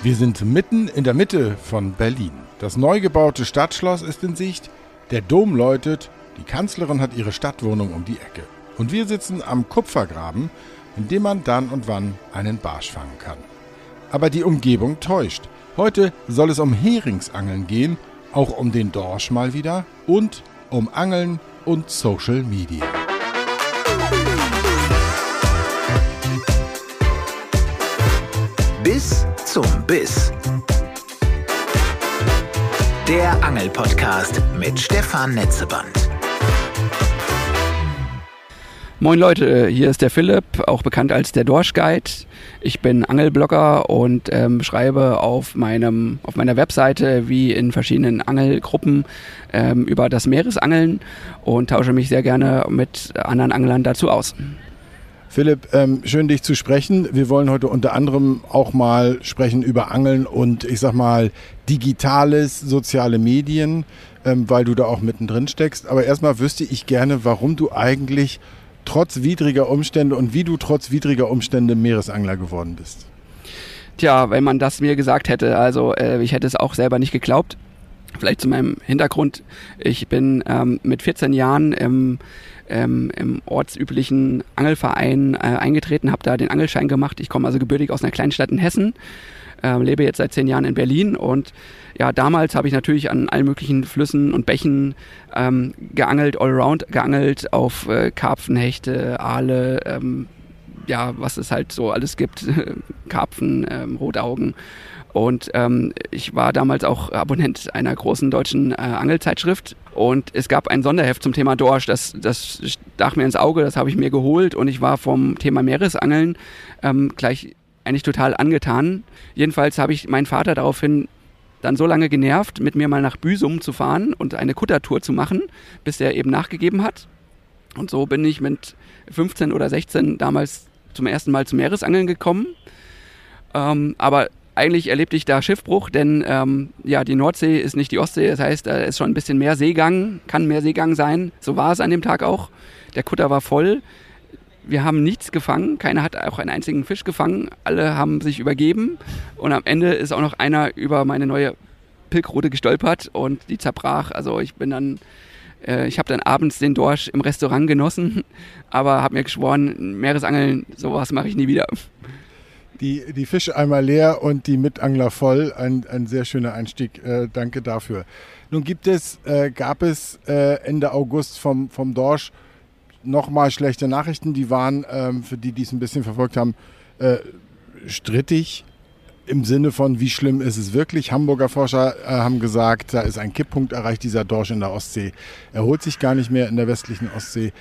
Wir sind mitten in der Mitte von Berlin. Das neu gebaute Stadtschloss ist in Sicht, der Dom läutet, die Kanzlerin hat ihre Stadtwohnung um die Ecke. Und wir sitzen am Kupfergraben, in dem man dann und wann einen Barsch fangen kann. Aber die Umgebung täuscht. Heute soll es um Heringsangeln gehen, auch um den Dorsch mal wieder und um Angeln und Social Media. Zum Biss. Der Angelpodcast mit Stefan Netzeband. Moin Leute, hier ist der Philipp, auch bekannt als der Dorsch Guide. Ich bin Angelblogger und ähm, schreibe auf, meinem, auf meiner Webseite wie in verschiedenen Angelgruppen ähm, über das Meeresangeln und tausche mich sehr gerne mit anderen Anglern dazu aus. Philipp, ähm, schön dich zu sprechen. Wir wollen heute unter anderem auch mal sprechen über Angeln und ich sag mal digitales, soziale Medien, ähm, weil du da auch mittendrin steckst. Aber erstmal wüsste ich gerne, warum du eigentlich trotz widriger Umstände und wie du trotz widriger Umstände Meeresangler geworden bist. Tja, wenn man das mir gesagt hätte, also äh, ich hätte es auch selber nicht geglaubt. Vielleicht zu meinem Hintergrund. Ich bin ähm, mit 14 Jahren im, ähm, im ortsüblichen Angelverein äh, eingetreten, habe da den Angelschein gemacht. Ich komme also gebürtig aus einer kleinen Stadt in Hessen, äh, lebe jetzt seit zehn Jahren in Berlin und ja, damals habe ich natürlich an allen möglichen Flüssen und Bächen ähm, geangelt, allround geangelt, auf äh, Karpfen, Hechte, Aale, ähm, ja, was es halt so alles gibt, Karpfen, ähm, Rotaugen. Und ähm, ich war damals auch Abonnent einer großen deutschen äh, Angelzeitschrift. Und es gab ein Sonderheft zum Thema Dorsch. Das, das stach mir ins Auge, das habe ich mir geholt. Und ich war vom Thema Meeresangeln ähm, gleich eigentlich total angetan. Jedenfalls habe ich meinen Vater daraufhin dann so lange genervt, mit mir mal nach Büsum zu fahren und eine Kuttertour zu machen, bis er eben nachgegeben hat. Und so bin ich mit 15 oder 16 damals zum ersten Mal zum Meeresangeln gekommen. Ähm, aber eigentlich erlebte ich da Schiffbruch, denn ähm, ja, die Nordsee ist nicht die Ostsee, das heißt, da ist schon ein bisschen mehr Seegang, kann mehr Seegang sein. So war es an dem Tag auch. Der Kutter war voll. Wir haben nichts gefangen, keiner hat auch einen einzigen Fisch gefangen, alle haben sich übergeben und am Ende ist auch noch einer über meine neue Pilkrute gestolpert und die zerbrach. Also ich bin dann, ich habe dann abends den Dorsch im Restaurant genossen, aber habe mir geschworen, Meeresangeln, sowas mache ich nie wieder die, die Fische einmal leer und die Mitangler voll. Ein, ein sehr schöner Einstieg. Äh, danke dafür. Nun gibt es, äh, gab es äh, Ende August vom, vom Dorsch nochmal schlechte Nachrichten. Die waren, ähm, für die, die es ein bisschen verfolgt haben, äh, strittig. Im Sinne von, wie schlimm ist es wirklich? Hamburger Forscher äh, haben gesagt, da ist ein Kipppunkt erreicht, dieser Dorsch in der Ostsee. Er holt sich gar nicht mehr in der westlichen Ostsee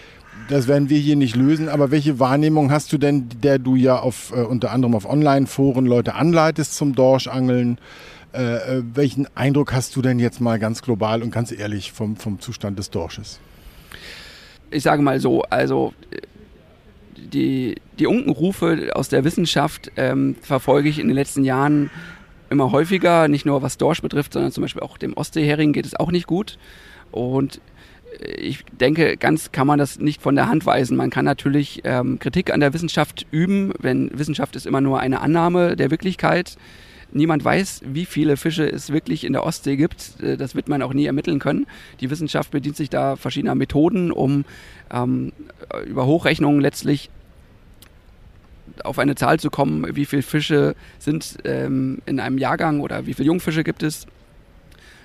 das werden wir hier nicht lösen, aber welche Wahrnehmung hast du denn, der du ja auf, äh, unter anderem auf Online-Foren Leute anleitest zum Dorschangeln? Äh, äh, welchen Eindruck hast du denn jetzt mal ganz global und ganz ehrlich vom, vom Zustand des Dorsches? Ich sage mal so, also die, die Unkenrufe aus der Wissenschaft ähm, verfolge ich in den letzten Jahren immer häufiger, nicht nur was Dorsch betrifft, sondern zum Beispiel auch dem Ostseehering geht es auch nicht gut. Und ich denke, ganz kann man das nicht von der Hand weisen. Man kann natürlich ähm, Kritik an der Wissenschaft üben, wenn Wissenschaft ist immer nur eine Annahme der Wirklichkeit. Niemand weiß, wie viele Fische es wirklich in der Ostsee gibt. Äh, das wird man auch nie ermitteln können. Die Wissenschaft bedient sich da verschiedener Methoden, um ähm, über Hochrechnungen letztlich auf eine Zahl zu kommen, wie viele Fische sind ähm, in einem Jahrgang oder wie viele Jungfische gibt es.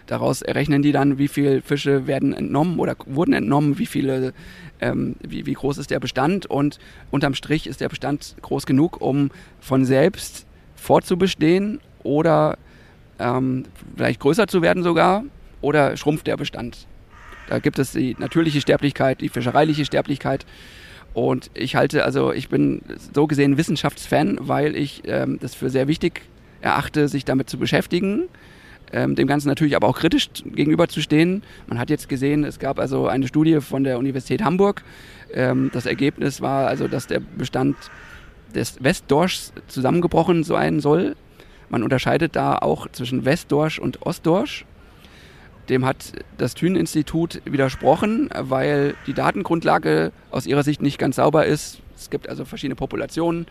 Daraus errechnen die dann, wie viele Fische werden entnommen oder wurden entnommen, wie viele, ähm, wie, wie groß ist der Bestand und unterm Strich ist der Bestand groß genug, um von selbst fortzubestehen oder ähm, vielleicht größer zu werden sogar oder schrumpft der Bestand. Da gibt es die natürliche Sterblichkeit, die fischereiliche Sterblichkeit. Und ich halte, also ich bin so gesehen Wissenschaftsfan, weil ich ähm, das für sehr wichtig erachte, sich damit zu beschäftigen ähm, dem Ganzen natürlich aber auch kritisch gegenüberzustehen. Man hat jetzt gesehen, es gab also eine Studie von der Universität Hamburg. Ähm, das Ergebnis war also, dass der Bestand des Westdorschs zusammengebrochen sein soll. Man unterscheidet da auch zwischen Westdorsch und Ostdorsch. Dem hat das Thün-Institut widersprochen, weil die Datengrundlage aus ihrer Sicht nicht ganz sauber ist. Es gibt also verschiedene Populationen,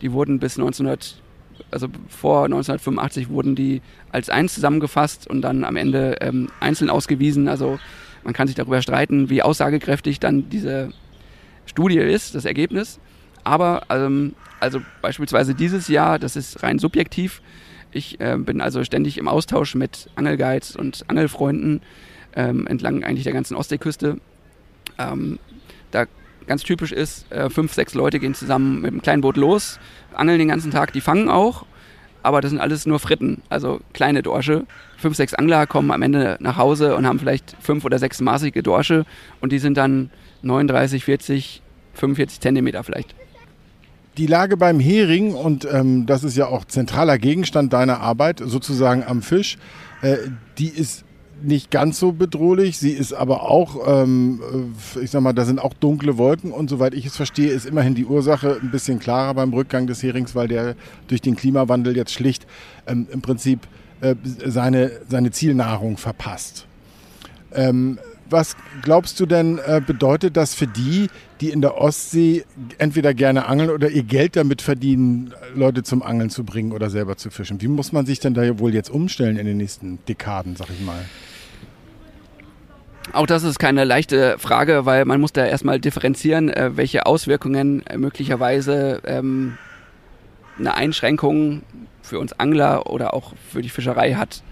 die wurden bis 1900 also vor 1985 wurden die als eins zusammengefasst und dann am Ende ähm, einzeln ausgewiesen. Also man kann sich darüber streiten, wie aussagekräftig dann diese Studie ist, das Ergebnis. Aber ähm, also beispielsweise dieses Jahr, das ist rein subjektiv. Ich äh, bin also ständig im Austausch mit Angelguides und Angelfreunden ähm, entlang eigentlich der ganzen Ostseeküste. Ähm, da ganz typisch ist, äh, fünf, sechs Leute gehen zusammen mit einem kleinen Boot los, angeln den ganzen Tag, die fangen auch, aber das sind alles nur Fritten, also kleine Dorsche. Fünf, sechs Angler kommen am Ende nach Hause und haben vielleicht fünf oder sechs maßige Dorsche und die sind dann 39, 40, 45 Zentimeter vielleicht. Die Lage beim Hering, und ähm, das ist ja auch zentraler Gegenstand deiner Arbeit, sozusagen am Fisch, äh, die ist nicht ganz so bedrohlich. Sie ist aber auch, ähm, äh, ich sag mal, da sind auch dunkle Wolken und soweit ich es verstehe, ist immerhin die Ursache ein bisschen klarer beim Rückgang des Herings, weil der durch den Klimawandel jetzt schlicht ähm, im Prinzip äh, seine, seine Zielnahrung verpasst. Ähm, was glaubst du denn, äh, bedeutet das für die, die in der Ostsee entweder gerne angeln oder ihr Geld damit verdienen, Leute zum Angeln zu bringen oder selber zu fischen? Wie muss man sich denn da wohl jetzt umstellen in den nächsten Dekaden, sag ich mal? Auch das ist keine leichte Frage, weil man muss da erstmal differenzieren, äh, welche Auswirkungen möglicherweise ähm, eine Einschränkung für uns Angler oder auch für die Fischerei hat.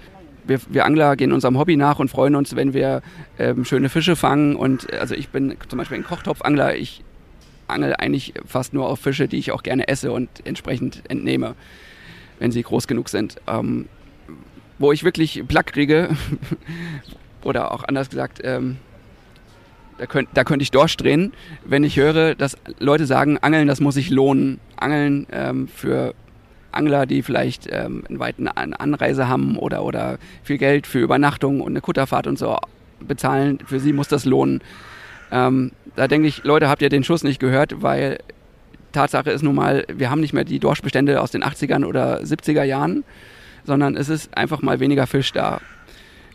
Wir, wir Angler gehen unserem Hobby nach und freuen uns, wenn wir ähm, schöne Fische fangen. Und äh, also ich bin zum Beispiel ein Kochtopfangler. Ich angel eigentlich fast nur auf Fische, die ich auch gerne esse und entsprechend entnehme, wenn sie groß genug sind. Ähm, wo ich wirklich Plack kriege, oder auch anders gesagt, ähm, da, könnt, da könnte ich durchdrehen, wenn ich höre, dass Leute sagen, Angeln, das muss sich lohnen. Angeln ähm, für Angler, die vielleicht ähm, eine weite Anreise haben oder, oder viel Geld für Übernachtung und eine Kutterfahrt und so bezahlen, für sie muss das lohnen. Ähm, da denke ich, Leute, habt ihr den Schuss nicht gehört, weil Tatsache ist nun mal, wir haben nicht mehr die Dorschbestände aus den 80ern oder 70er Jahren, sondern es ist einfach mal weniger Fisch da.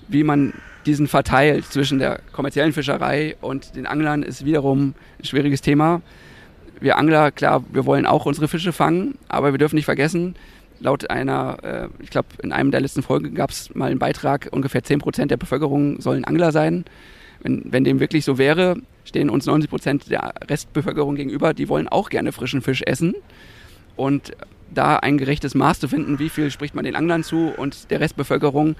Wie man diesen verteilt zwischen der kommerziellen Fischerei und den Anglern ist wiederum ein schwieriges Thema. Wir Angler, klar, wir wollen auch unsere Fische fangen, aber wir dürfen nicht vergessen, laut einer, äh, ich glaube, in einem der letzten Folgen gab es mal einen Beitrag, ungefähr 10 Prozent der Bevölkerung sollen Angler sein. Wenn, wenn dem wirklich so wäre, stehen uns 90 Prozent der Restbevölkerung gegenüber, die wollen auch gerne frischen Fisch essen. Und da ein gerechtes Maß zu finden, wie viel spricht man den Anglern zu und der Restbevölkerung,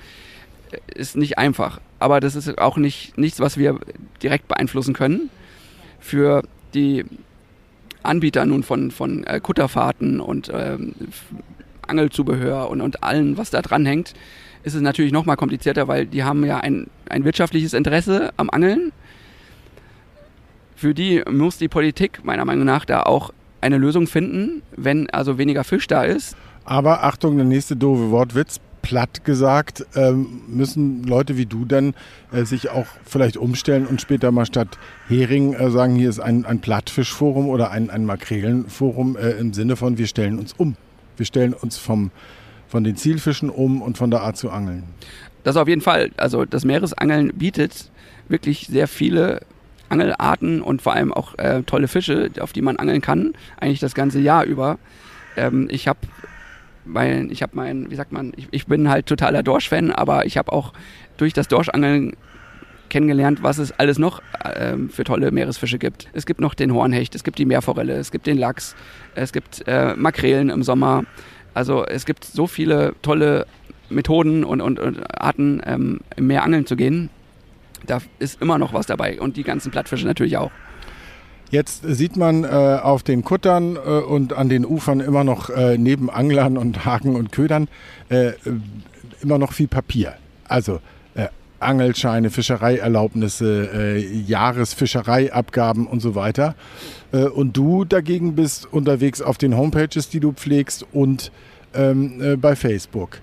ist nicht einfach. Aber das ist auch nicht, nichts, was wir direkt beeinflussen können. Für die Anbieter nun von, von äh, Kutterfahrten und ähm, Angelzubehör und, und allem, was da dran hängt, ist es natürlich noch mal komplizierter, weil die haben ja ein, ein wirtschaftliches Interesse am Angeln. Für die muss die Politik meiner Meinung nach da auch eine Lösung finden, wenn also weniger Fisch da ist. Aber Achtung, der nächste doofe Wortwitz platt gesagt, ähm, müssen Leute wie du dann äh, sich auch vielleicht umstellen und später mal statt Hering äh, sagen, hier ist ein, ein Plattfischforum oder ein, ein Makrelenforum äh, im Sinne von, wir stellen uns um. Wir stellen uns vom, von den Zielfischen um und von der Art zu angeln. Das auf jeden Fall. Also das Meeresangeln bietet wirklich sehr viele Angelarten und vor allem auch äh, tolle Fische, auf die man angeln kann, eigentlich das ganze Jahr über. Ähm, ich habe weil ich habe mein, wie sagt man, ich, ich bin halt totaler Dorsch-Fan, aber ich habe auch durch das Dorschangeln kennengelernt, was es alles noch äh, für tolle Meeresfische gibt. Es gibt noch den Hornhecht, es gibt die Meerforelle, es gibt den Lachs, es gibt äh, Makrelen im Sommer. Also es gibt so viele tolle Methoden und, und, und Arten, ähm, im Meer angeln zu gehen. Da ist immer noch was dabei und die ganzen Plattfische natürlich auch. Jetzt sieht man äh, auf den Kuttern äh, und an den Ufern immer noch äh, neben Anglern und Haken und Ködern äh, immer noch viel Papier. Also äh, Angelscheine, Fischereierlaubnisse, äh, Jahresfischereiabgaben und so weiter. und du dagegen bist unterwegs auf den Homepages, die du pflegst und ähm, bei Facebook.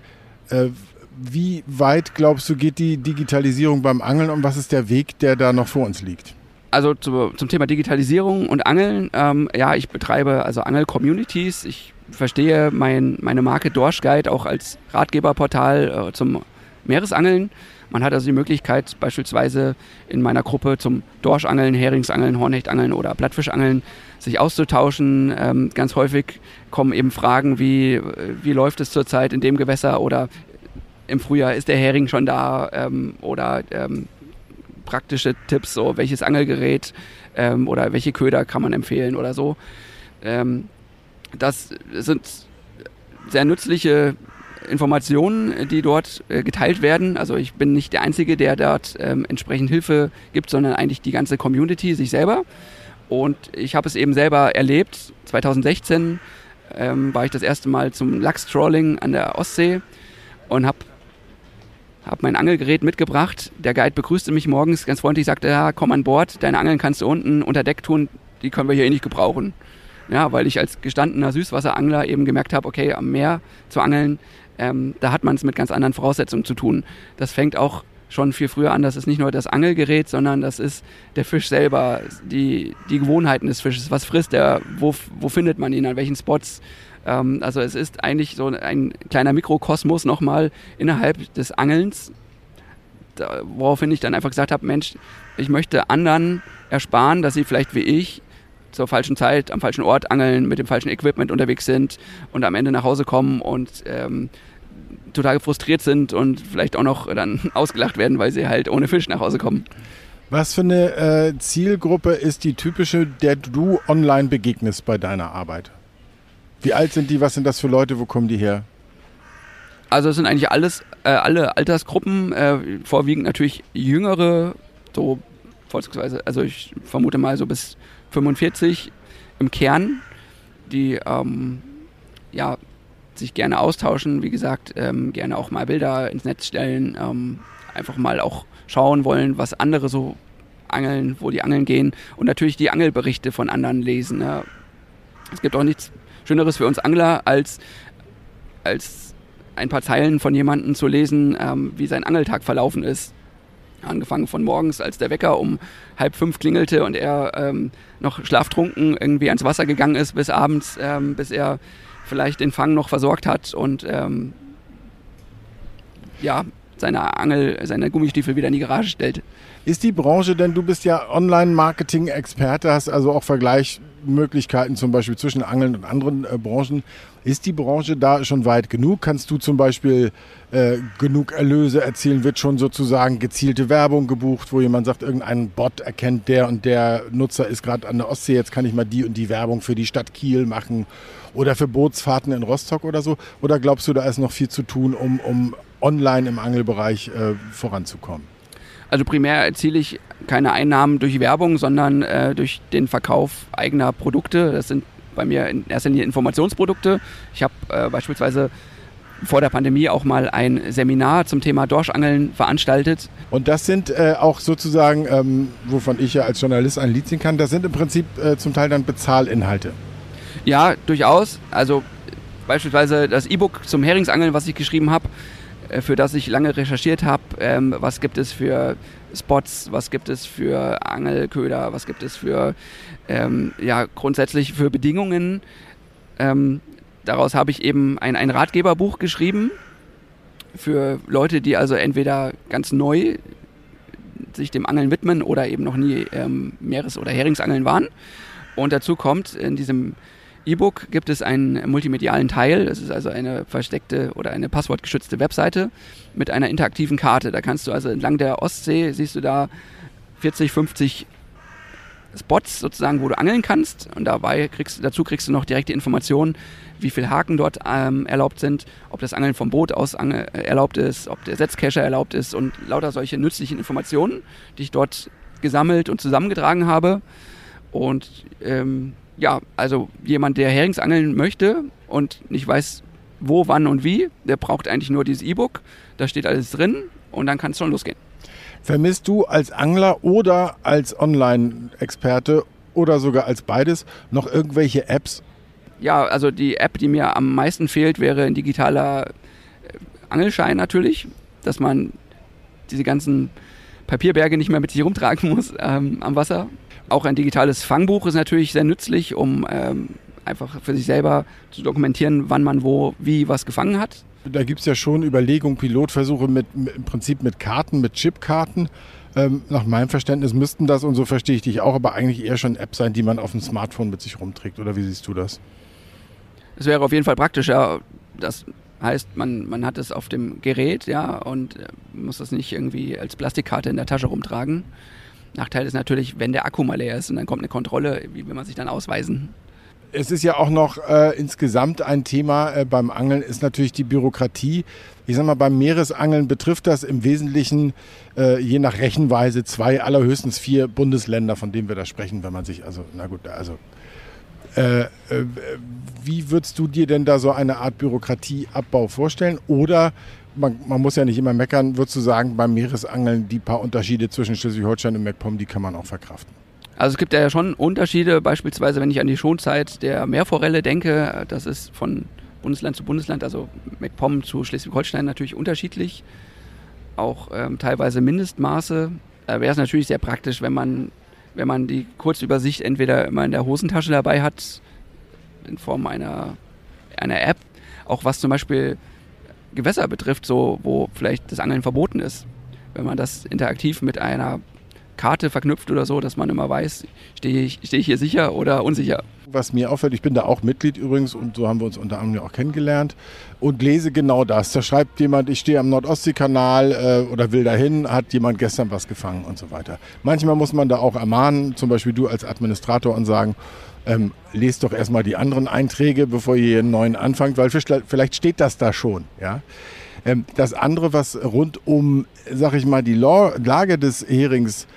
wie weit glaubst du, geht die Digitalisierung beim Angeln und was ist der Weg, der da noch vor uns liegt? Also zu, zum Thema Digitalisierung und Angeln, ähm, ja, ich betreibe also Angel-Communities. Ich verstehe mein, meine Marke Dorsch Guide auch als Ratgeberportal äh, zum Meeresangeln Man hat also die Möglichkeit, beispielsweise in meiner Gruppe zum Dorschangeln, Heringsangeln, Hornechtangeln oder Plattfischangeln sich auszutauschen. Ähm, ganz häufig kommen eben Fragen wie, wie läuft es zurzeit in dem Gewässer oder im Frühjahr ist der Hering schon da ähm, oder ähm, praktische Tipps, so welches Angelgerät ähm, oder welche Köder kann man empfehlen oder so. Ähm, das sind sehr nützliche Informationen, die dort äh, geteilt werden. Also ich bin nicht der Einzige, der dort ähm, entsprechend Hilfe gibt, sondern eigentlich die ganze Community sich selber. Und ich habe es eben selber erlebt. 2016 ähm, war ich das erste Mal zum Lachstrawling an der Ostsee und habe hab mein Angelgerät mitgebracht. Der Guide begrüßte mich morgens ganz freundlich, sagte, ja, komm an Bord, deine Angeln kannst du unten unter Deck tun, die können wir hier eh nicht gebrauchen. Ja, weil ich als gestandener Süßwasserangler eben gemerkt habe, okay, am Meer zu angeln, ähm, da hat man es mit ganz anderen Voraussetzungen zu tun. Das fängt auch schon viel früher an. Das ist nicht nur das Angelgerät, sondern das ist der Fisch selber, die, die Gewohnheiten des Fisches. Was frisst er? Wo, wo findet man ihn? An welchen Spots? Ähm, also es ist eigentlich so ein kleiner Mikrokosmos nochmal innerhalb des Angelns, da, woraufhin ich dann einfach gesagt habe, Mensch, ich möchte anderen ersparen, dass sie vielleicht wie ich zur falschen Zeit am falschen Ort angeln, mit dem falschen Equipment unterwegs sind und am Ende nach Hause kommen und ähm, total frustriert sind und vielleicht auch noch dann ausgelacht werden, weil sie halt ohne Fisch nach Hause kommen. Was für eine äh, Zielgruppe ist die typische, der du online begegnest bei deiner Arbeit? Wie alt sind die? Was sind das für Leute? Wo kommen die her? Also es sind eigentlich alles, äh, alle Altersgruppen, äh, vorwiegend natürlich jüngere, so vorzugsweise, also ich vermute mal so bis 45 im Kern, die ähm, ja, sich gerne austauschen, wie gesagt, ähm, gerne auch mal Bilder ins Netz stellen, ähm, einfach mal auch schauen wollen, was andere so angeln, wo die angeln gehen und natürlich die Angelberichte von anderen lesen. Ne? Es gibt auch nichts Schöneres für uns Angler, als, als ein paar Zeilen von jemandem zu lesen, ähm, wie sein Angeltag verlaufen ist. Angefangen von morgens, als der Wecker um halb fünf klingelte und er ähm, noch schlaftrunken irgendwie ans Wasser gegangen ist, bis abends, ähm, bis er vielleicht den Fang noch versorgt hat und ähm, ja, seine Angel, seine Gummistiefel wieder in die Garage stellt. Ist die Branche denn, du bist ja Online-Marketing-Experte, hast also auch Vergleichsmöglichkeiten zum Beispiel zwischen Angeln und anderen äh, Branchen. Ist die Branche da schon weit genug? Kannst du zum Beispiel äh, genug Erlöse erzielen? Wird schon sozusagen gezielte Werbung gebucht, wo jemand sagt, irgendein Bot erkennt, der und der Nutzer ist gerade an der Ostsee, jetzt kann ich mal die und die Werbung für die Stadt Kiel machen oder für Bootsfahrten in Rostock oder so? Oder glaubst du, da ist noch viel zu tun, um, um online im Angelbereich äh, voranzukommen? Also primär erziele ich keine Einnahmen durch Werbung, sondern äh, durch den Verkauf eigener Produkte. Das sind bei mir in erster Linie Informationsprodukte. Ich habe äh, beispielsweise vor der Pandemie auch mal ein Seminar zum Thema Dorschangeln veranstaltet. Und das sind äh, auch sozusagen, ähm, wovon ich ja als Journalist ein Lied singen kann, das sind im Prinzip äh, zum Teil dann Bezahlinhalte. Ja, durchaus. Also beispielsweise das E-Book zum Heringsangeln, was ich geschrieben habe, für das ich lange recherchiert habe. Ähm, was gibt es für Spots, was gibt es für Angelköder, was gibt es für, ähm, ja, grundsätzlich für Bedingungen. Ähm, daraus habe ich eben ein, ein Ratgeberbuch geschrieben für Leute, die also entweder ganz neu sich dem Angeln widmen oder eben noch nie ähm, Meeres- oder Heringsangeln waren. Und dazu kommt in diesem E-Book gibt es einen multimedialen Teil. Das ist also eine versteckte oder eine passwortgeschützte Webseite mit einer interaktiven Karte. Da kannst du also entlang der Ostsee, siehst du da 40, 50 Spots sozusagen, wo du angeln kannst. Und dabei kriegst, dazu kriegst du noch direkte Informationen, wie viele Haken dort ähm, erlaubt sind, ob das Angeln vom Boot aus ange äh, erlaubt ist, ob der Setzcacher erlaubt ist und lauter solche nützlichen Informationen, die ich dort gesammelt und zusammengetragen habe. Und ähm, ja, also jemand, der Heringsangeln möchte und nicht weiß, wo, wann und wie, der braucht eigentlich nur dieses E-Book. Da steht alles drin und dann kann es schon losgehen. Vermisst du als Angler oder als Online-Experte oder sogar als beides noch irgendwelche Apps? Ja, also die App, die mir am meisten fehlt, wäre ein digitaler äh, Angelschein natürlich, dass man diese ganzen Papierberge nicht mehr mit sich rumtragen muss ähm, am Wasser. Auch ein digitales Fangbuch ist natürlich sehr nützlich, um ähm, einfach für sich selber zu dokumentieren, wann man wo, wie was gefangen hat. da gibt es ja schon Überlegungen, Pilotversuche mit, im Prinzip mit Karten, mit Chipkarten. Ähm, nach meinem Verständnis müssten das, und so verstehe ich dich auch, aber eigentlich eher schon Apps sein, die man auf dem Smartphone mit sich rumträgt. Oder wie siehst du das? Es wäre auf jeden Fall praktischer. Das heißt, man, man hat es auf dem Gerät, ja, und äh, muss das nicht irgendwie als Plastikkarte in der Tasche rumtragen. Nachteil ist natürlich, wenn der Akku mal leer ist und dann kommt eine Kontrolle, wie will man sich dann ausweisen? Es ist ja auch noch äh, insgesamt ein Thema äh, beim Angeln, ist natürlich die Bürokratie. Ich sag mal, beim Meeresangeln betrifft das im Wesentlichen äh, je nach Rechenweise zwei, allerhöchstens vier Bundesländer, von denen wir da sprechen, wenn man sich, also, na gut, also äh, äh, wie würdest du dir denn da so eine Art Bürokratieabbau vorstellen? Oder man, man, muss ja nicht immer meckern, würdest du sagen, beim Meeresangeln die paar Unterschiede zwischen Schleswig-Holstein und MacPom, die kann man auch verkraften? Also es gibt ja schon Unterschiede, beispielsweise wenn ich an die Schonzeit der Meerforelle denke, das ist von Bundesland zu Bundesland, also MacPom zu Schleswig-Holstein natürlich unterschiedlich, auch ähm, teilweise Mindestmaße. Da wäre es natürlich sehr praktisch, wenn man, wenn man die Kurzübersicht entweder immer in der Hosentasche dabei hat, in Form einer, einer App, auch was zum Beispiel Gewässer betrifft, so wo vielleicht das Angeln verboten ist. Wenn man das interaktiv mit einer Karte verknüpft oder so, dass man immer weiß, stehe ich, stehe ich hier sicher oder unsicher. Was mir auffällt, ich bin da auch Mitglied übrigens und so haben wir uns unter anderem auch kennengelernt und lese genau das. Da schreibt jemand, ich stehe am Nordostseekanal äh, oder will dahin, hat jemand gestern was gefangen und so weiter. Manchmal muss man da auch ermahnen, zum Beispiel du als Administrator und sagen, ähm, lest doch erstmal die anderen Einträge, bevor ihr einen neuen anfangt, weil vielleicht steht das da schon. Ja? Ähm, das andere, was rund um, sag ich mal, die Lage des Herings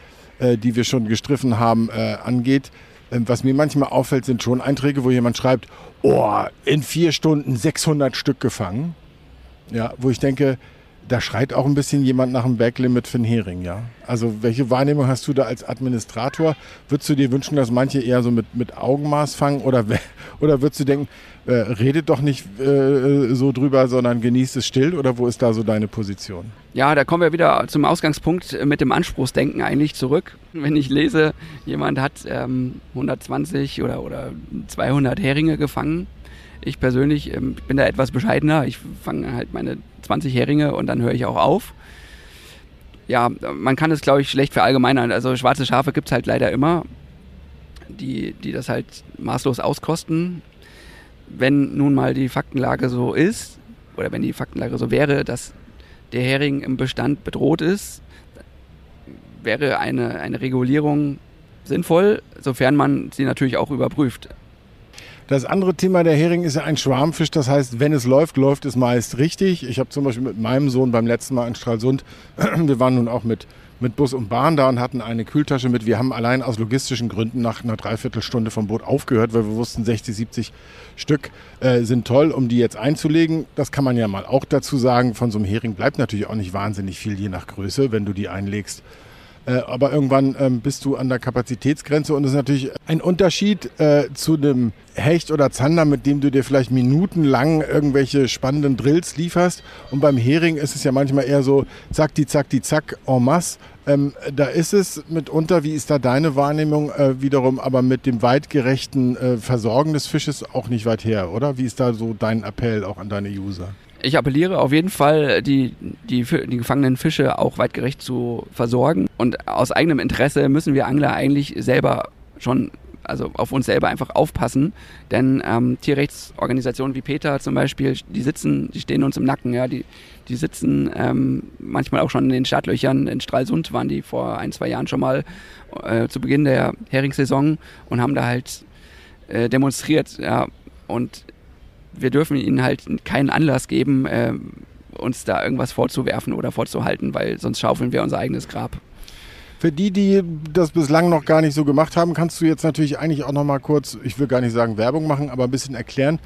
äh, die wir schon gestriffen haben, äh, angeht. Ähm, was mir manchmal auffällt, sind schon Einträge, wo jemand schreibt, oh, in vier Stunden 600 Stück gefangen. Ja, wo ich denke, da schreit auch ein bisschen jemand nach einem Backlimit für einen Hering, ja. Also welche Wahrnehmung hast du da als Administrator? Würdest du dir wünschen, dass manche eher so mit, mit Augenmaß fangen oder, oder würdest du denken, äh, redet doch nicht äh, so drüber, sondern genießt es still oder wo ist da so deine Position? Ja, da kommen wir wieder zum Ausgangspunkt mit dem Anspruchsdenken eigentlich zurück. Wenn ich lese, jemand hat ähm, 120 oder, oder 200 Heringe gefangen, ich persönlich ähm, bin da etwas bescheidener. Ich fange halt meine 20 Heringe und dann höre ich auch auf. Ja, man kann es, glaube ich, schlecht verallgemeinern. Also schwarze Schafe gibt es halt leider immer, die, die das halt maßlos auskosten. Wenn nun mal die Faktenlage so ist, oder wenn die Faktenlage so wäre, dass der Hering im Bestand bedroht ist, wäre eine, eine Regulierung sinnvoll, sofern man sie natürlich auch überprüft. Das andere Thema der Hering ist ja ein Schwarmfisch. Das heißt, wenn es läuft, läuft es meist richtig. Ich habe zum Beispiel mit meinem Sohn beim letzten Mal in Stralsund, wir waren nun auch mit, mit Bus und Bahn da und hatten eine Kühltasche mit. Wir haben allein aus logistischen Gründen nach einer Dreiviertelstunde vom Boot aufgehört, weil wir wussten, 60, 70 Stück äh, sind toll, um die jetzt einzulegen. Das kann man ja mal auch dazu sagen. Von so einem Hering bleibt natürlich auch nicht wahnsinnig viel, je nach Größe, wenn du die einlegst. Äh, aber irgendwann ähm, bist du an der Kapazitätsgrenze und es ist natürlich ein Unterschied äh, zu einem Hecht oder Zander, mit dem du dir vielleicht minutenlang irgendwelche spannenden Drills lieferst. Und beim Hering ist es ja manchmal eher so, zack, die, zack, die, zack, en masse. Ähm, da ist es mitunter, wie ist da deine Wahrnehmung äh, wiederum, aber mit dem weitgerechten äh, Versorgen des Fisches auch nicht weit her, oder? Wie ist da so dein Appell auch an deine User? Ich appelliere auf jeden Fall, die, die, die gefangenen Fische auch weitgerecht zu versorgen. Und aus eigenem Interesse müssen wir Angler eigentlich selber schon, also auf uns selber einfach aufpassen. Denn ähm, Tierrechtsorganisationen wie Peter zum Beispiel, die sitzen, die stehen uns im Nacken, ja, die, die sitzen ähm, manchmal auch schon in den Startlöchern. In Stralsund waren die vor ein, zwei Jahren schon mal äh, zu Beginn der Heringssaison und haben da halt äh, demonstriert, ja. Und wir dürfen ihnen halt keinen Anlass geben, äh, uns da irgendwas vorzuwerfen oder vorzuhalten, weil sonst schaufeln wir unser eigenes Grab. Für die, die das bislang noch gar nicht so gemacht haben, kannst du jetzt natürlich eigentlich auch noch mal kurz, ich will gar nicht sagen Werbung machen, aber ein bisschen erklären.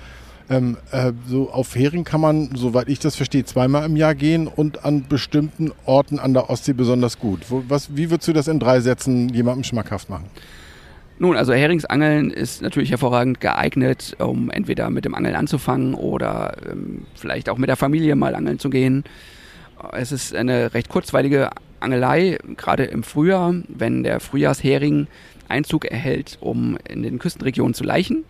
Ähm, äh, so auf Hering kann man, soweit ich das verstehe, zweimal im Jahr gehen und an bestimmten Orten an der Ostsee besonders gut. Wo, was, wie würdest du das in drei Sätzen jemandem schmackhaft machen? Nun, also Heringsangeln ist natürlich hervorragend geeignet, um entweder mit dem Angeln anzufangen oder ähm, vielleicht auch mit der Familie mal angeln zu gehen. Es ist eine recht kurzweilige Angelei, gerade im Frühjahr, wenn der Frühjahrshering Einzug erhält, um in den Küstenregionen zu laichen.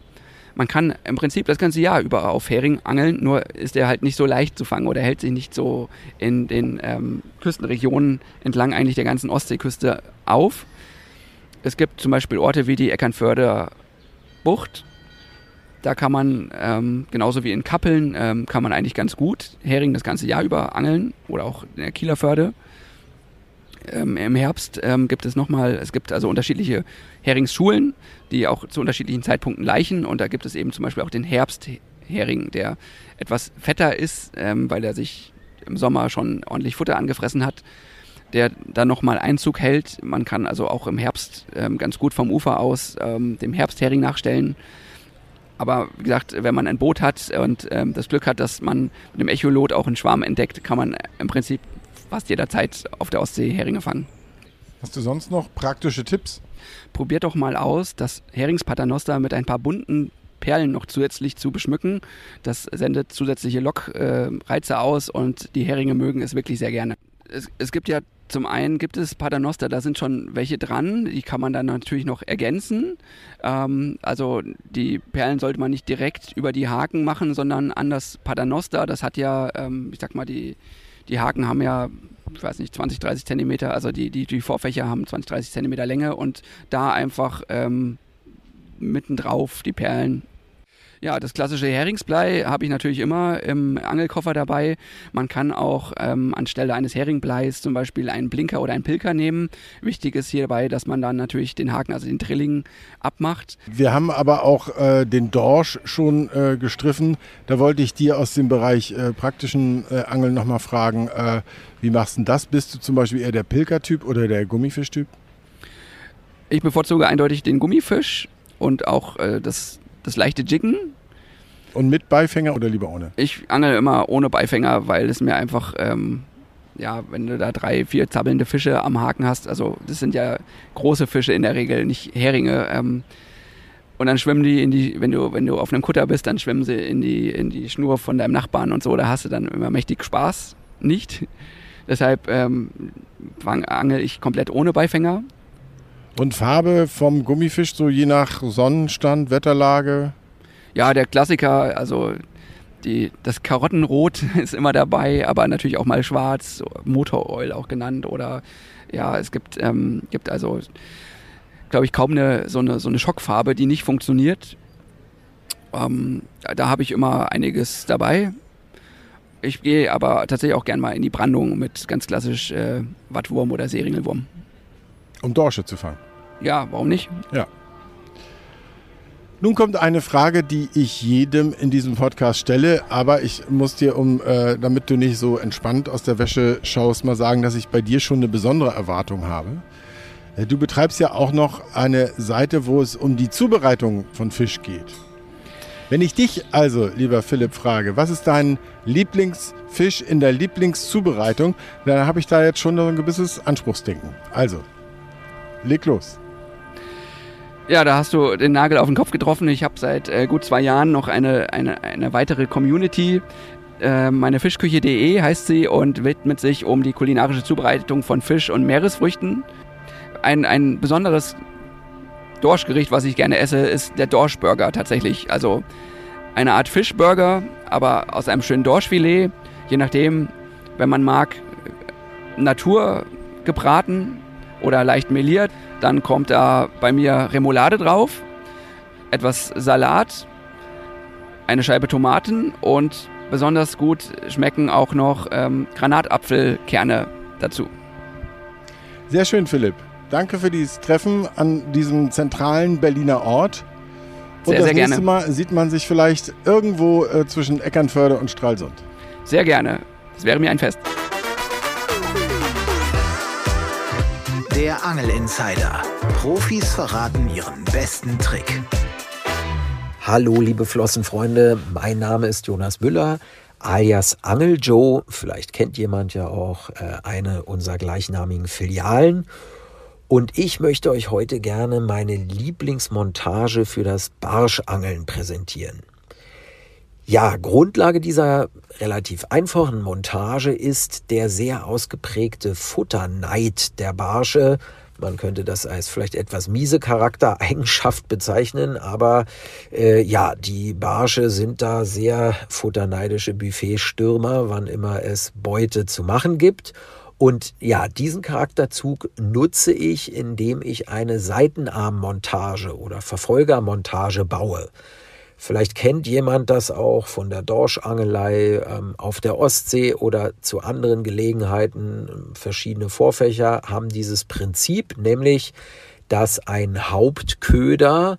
man kann im Prinzip das ganze Jahr über auf Hering angeln, nur ist er halt nicht so leicht zu fangen oder hält sich nicht so in den ähm, Küstenregionen entlang eigentlich der ganzen Ostseeküste auf. Es gibt zum Beispiel Orte wie die Eckernförder Bucht. Da kann man, ähm, genauso wie in Kappeln, ähm, kann man eigentlich ganz gut Hering das ganze Jahr über angeln oder auch in der Kieler Förde. Ähm, Im Herbst ähm, gibt es nochmal, es gibt also unterschiedliche Heringsschulen, die auch zu unterschiedlichen Zeitpunkten leichen und da gibt es eben zum Beispiel auch den Herbsthering, der etwas fetter ist, ähm, weil er sich im Sommer schon ordentlich Futter angefressen hat, der dann nochmal Einzug hält. Man kann also auch im Herbst ähm, ganz gut vom Ufer aus ähm, dem Herbsthering nachstellen. Aber wie gesagt, wenn man ein Boot hat und ähm, das Glück hat, dass man mit dem Echolot auch einen Schwarm entdeckt, kann man im Prinzip fast jederzeit auf der Ostsee Heringe fangen. Hast du sonst noch praktische Tipps? Probiert doch mal aus, das Heringspaternoster mit ein paar bunten Perlen noch zusätzlich zu beschmücken. Das sendet zusätzliche Lockreize äh, aus und die Heringe mögen es wirklich sehr gerne. Es, es gibt ja zum einen gibt es Paternoster, da sind schon welche dran, die kann man dann natürlich noch ergänzen. Ähm, also die Perlen sollte man nicht direkt über die Haken machen, sondern an das Paternoster. Das hat ja, ähm, ich sag mal, die, die Haken haben ja, ich weiß nicht, 20, 30 Zentimeter, also die, die, die Vorfächer haben 20, 30 Zentimeter Länge und da einfach ähm, mittendrauf die Perlen ja, das klassische Heringsblei habe ich natürlich immer im Angelkoffer dabei. Man kann auch ähm, anstelle eines Heringbleis zum Beispiel einen Blinker oder einen Pilker nehmen. Wichtig ist hierbei, dass man dann natürlich den Haken, also den Drilling, abmacht. Wir haben aber auch äh, den Dorsch schon äh, gestriffen. Da wollte ich dir aus dem Bereich äh, praktischen äh, Angeln nochmal fragen, äh, wie machst du das? Bist du zum Beispiel eher der Pilkertyp oder der Gummifischtyp? Ich bevorzuge eindeutig den Gummifisch und auch äh, das das leichte Jiggen. Und mit Beifänger oder lieber ohne? Ich angel immer ohne Beifänger, weil es mir einfach, ähm, ja, wenn du da drei, vier zappelnde Fische am Haken hast, also das sind ja große Fische in der Regel, nicht Heringe. Ähm, und dann schwimmen die in die, wenn du, wenn du auf einem Kutter bist, dann schwimmen sie in die, in die Schnur von deinem Nachbarn und so, da hast du dann immer mächtig Spaß. Nicht. Deshalb ähm, angel ich komplett ohne Beifänger. Und Farbe vom Gummifisch, so je nach Sonnenstand, Wetterlage? Ja, der Klassiker, also die, das Karottenrot ist immer dabei, aber natürlich auch mal schwarz, Motoroil auch genannt. Oder ja, es gibt, ähm, gibt also, glaube ich, kaum eine so, eine so eine Schockfarbe, die nicht funktioniert. Ähm, da habe ich immer einiges dabei. Ich gehe aber tatsächlich auch gern mal in die Brandung mit ganz klassisch äh, Wattwurm oder Seringelwurm. Um Dorsche zu fangen. Ja, warum nicht? Ja. Nun kommt eine Frage, die ich jedem in diesem Podcast stelle, aber ich muss dir, um, äh, damit du nicht so entspannt aus der Wäsche schaust, mal sagen, dass ich bei dir schon eine besondere Erwartung habe. Äh, du betreibst ja auch noch eine Seite, wo es um die Zubereitung von Fisch geht. Wenn ich dich also, lieber Philipp, frage, was ist dein Lieblingsfisch in der Lieblingszubereitung, dann habe ich da jetzt schon ein gewisses Anspruchsdenken. Also, leg los. Ja, da hast du den Nagel auf den Kopf getroffen. Ich habe seit äh, gut zwei Jahren noch eine, eine, eine weitere Community. Äh, meine Fischküche.de heißt sie und widmet sich um die kulinarische Zubereitung von Fisch und Meeresfrüchten. Ein, ein besonderes Dorschgericht, was ich gerne esse, ist der Dorschburger tatsächlich. Also eine Art Fischburger, aber aus einem schönen Dorschfilet. Je nachdem, wenn man mag, Natur gebraten oder leicht meliert. Dann kommt da bei mir Remoulade drauf, etwas Salat, eine Scheibe Tomaten und besonders gut schmecken auch noch ähm, Granatapfelkerne dazu. Sehr schön, Philipp. Danke für dieses Treffen an diesem zentralen Berliner Ort. Und sehr, das sehr nächste gerne. Mal sieht man sich vielleicht irgendwo äh, zwischen Eckernförde und Stralsund. Sehr gerne. Es wäre mir ein Fest. Der Angel Insider. Profis verraten ihren besten Trick. Hallo, liebe Flossenfreunde. Mein Name ist Jonas Müller, alias Angel Joe. Vielleicht kennt jemand ja auch äh, eine unserer gleichnamigen Filialen. Und ich möchte euch heute gerne meine Lieblingsmontage für das Barschangeln präsentieren. Ja, Grundlage dieser relativ einfachen Montage ist der sehr ausgeprägte Futterneid der Barsche. Man könnte das als vielleicht etwas miese Charaktereigenschaft bezeichnen, aber äh, ja, die Barsche sind da sehr futterneidische Buffetstürmer, wann immer es Beute zu machen gibt. Und ja, diesen Charakterzug nutze ich, indem ich eine Seitenarmmontage oder Verfolgermontage baue. Vielleicht kennt jemand das auch von der Dorschangelei ähm, auf der Ostsee oder zu anderen Gelegenheiten. Verschiedene Vorfächer haben dieses Prinzip, nämlich dass ein Hauptköder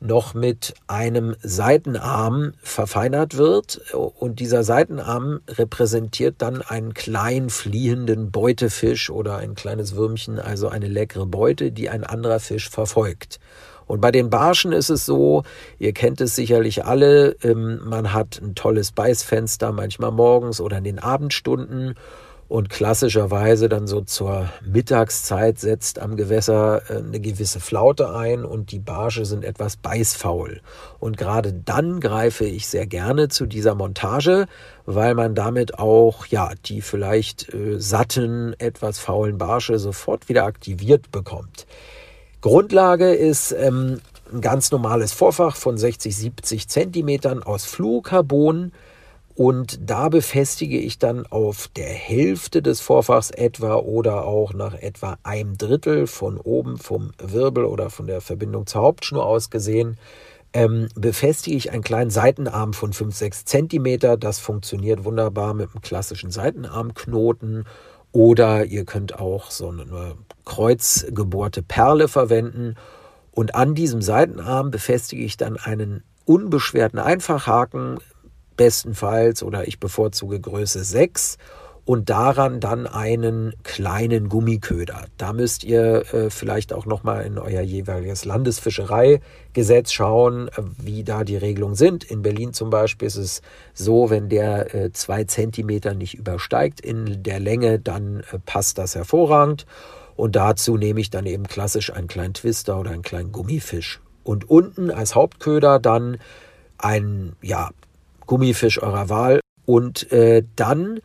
noch mit einem Seitenarm verfeinert wird und dieser Seitenarm repräsentiert dann einen kleinen fliehenden Beutefisch oder ein kleines Würmchen, also eine leckere Beute, die ein anderer Fisch verfolgt. Und bei den Barschen ist es so, ihr kennt es sicherlich alle, ähm, man hat ein tolles Beißfenster, manchmal morgens oder in den Abendstunden. Und klassischerweise dann so zur Mittagszeit setzt am Gewässer äh, eine gewisse Flaute ein und die Barsche sind etwas beißfaul. Und gerade dann greife ich sehr gerne zu dieser Montage, weil man damit auch ja die vielleicht äh, satten, etwas faulen Barsche sofort wieder aktiviert bekommt. Grundlage ist ähm, ein ganz normales Vorfach von 60, 70 Zentimetern aus Fluorocarbon und da befestige ich dann auf der Hälfte des Vorfachs etwa oder auch nach etwa einem Drittel von oben vom Wirbel oder von der Verbindung zur Hauptschnur aus gesehen, ähm, befestige ich einen kleinen Seitenarm von 5, 6 Zentimeter. Das funktioniert wunderbar mit einem klassischen Seitenarmknoten oder ihr könnt auch so eine kreuzgebohrte Perle verwenden. Und an diesem Seitenarm befestige ich dann einen unbeschwerten Einfachhaken, bestenfalls, oder ich bevorzuge Größe 6 und daran dann einen kleinen Gummiköder. Da müsst ihr äh, vielleicht auch nochmal in euer jeweiliges Landesfischereigesetz schauen, äh, wie da die Regelungen sind. In Berlin zum Beispiel ist es so, wenn der äh, zwei Zentimeter nicht übersteigt in der Länge, dann äh, passt das hervorragend. Und dazu nehme ich dann eben klassisch einen kleinen Twister oder einen kleinen Gummifisch. Und unten als Hauptköder dann ein ja, Gummifisch eurer Wahl. Und äh, dann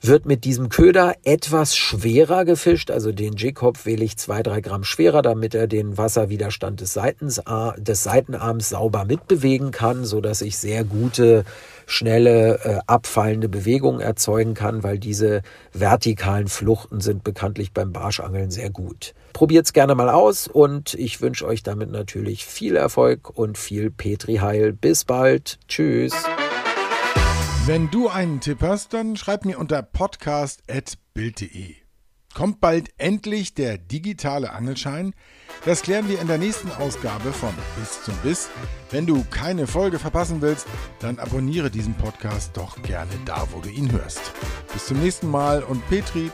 wird mit diesem Köder etwas schwerer gefischt. Also den J-Kopf wähle ich zwei, drei Gramm schwerer, damit er den Wasserwiderstand des, Seitens, des Seitenarms sauber mitbewegen kann, so dass ich sehr gute, schnelle, äh, abfallende Bewegungen erzeugen kann, weil diese vertikalen Fluchten sind bekanntlich beim Barschangeln sehr gut. Probiert's gerne mal aus und ich wünsche euch damit natürlich viel Erfolg und viel Petri-Heil. Bis bald. Tschüss. Wenn du einen Tipp hast, dann schreib mir unter podcast.bild.de. Kommt bald endlich der digitale Angelschein? Das klären wir in der nächsten Ausgabe von Bis zum Biss. Wenn du keine Folge verpassen willst, dann abonniere diesen Podcast doch gerne da, wo du ihn hörst. Bis zum nächsten Mal und Petri.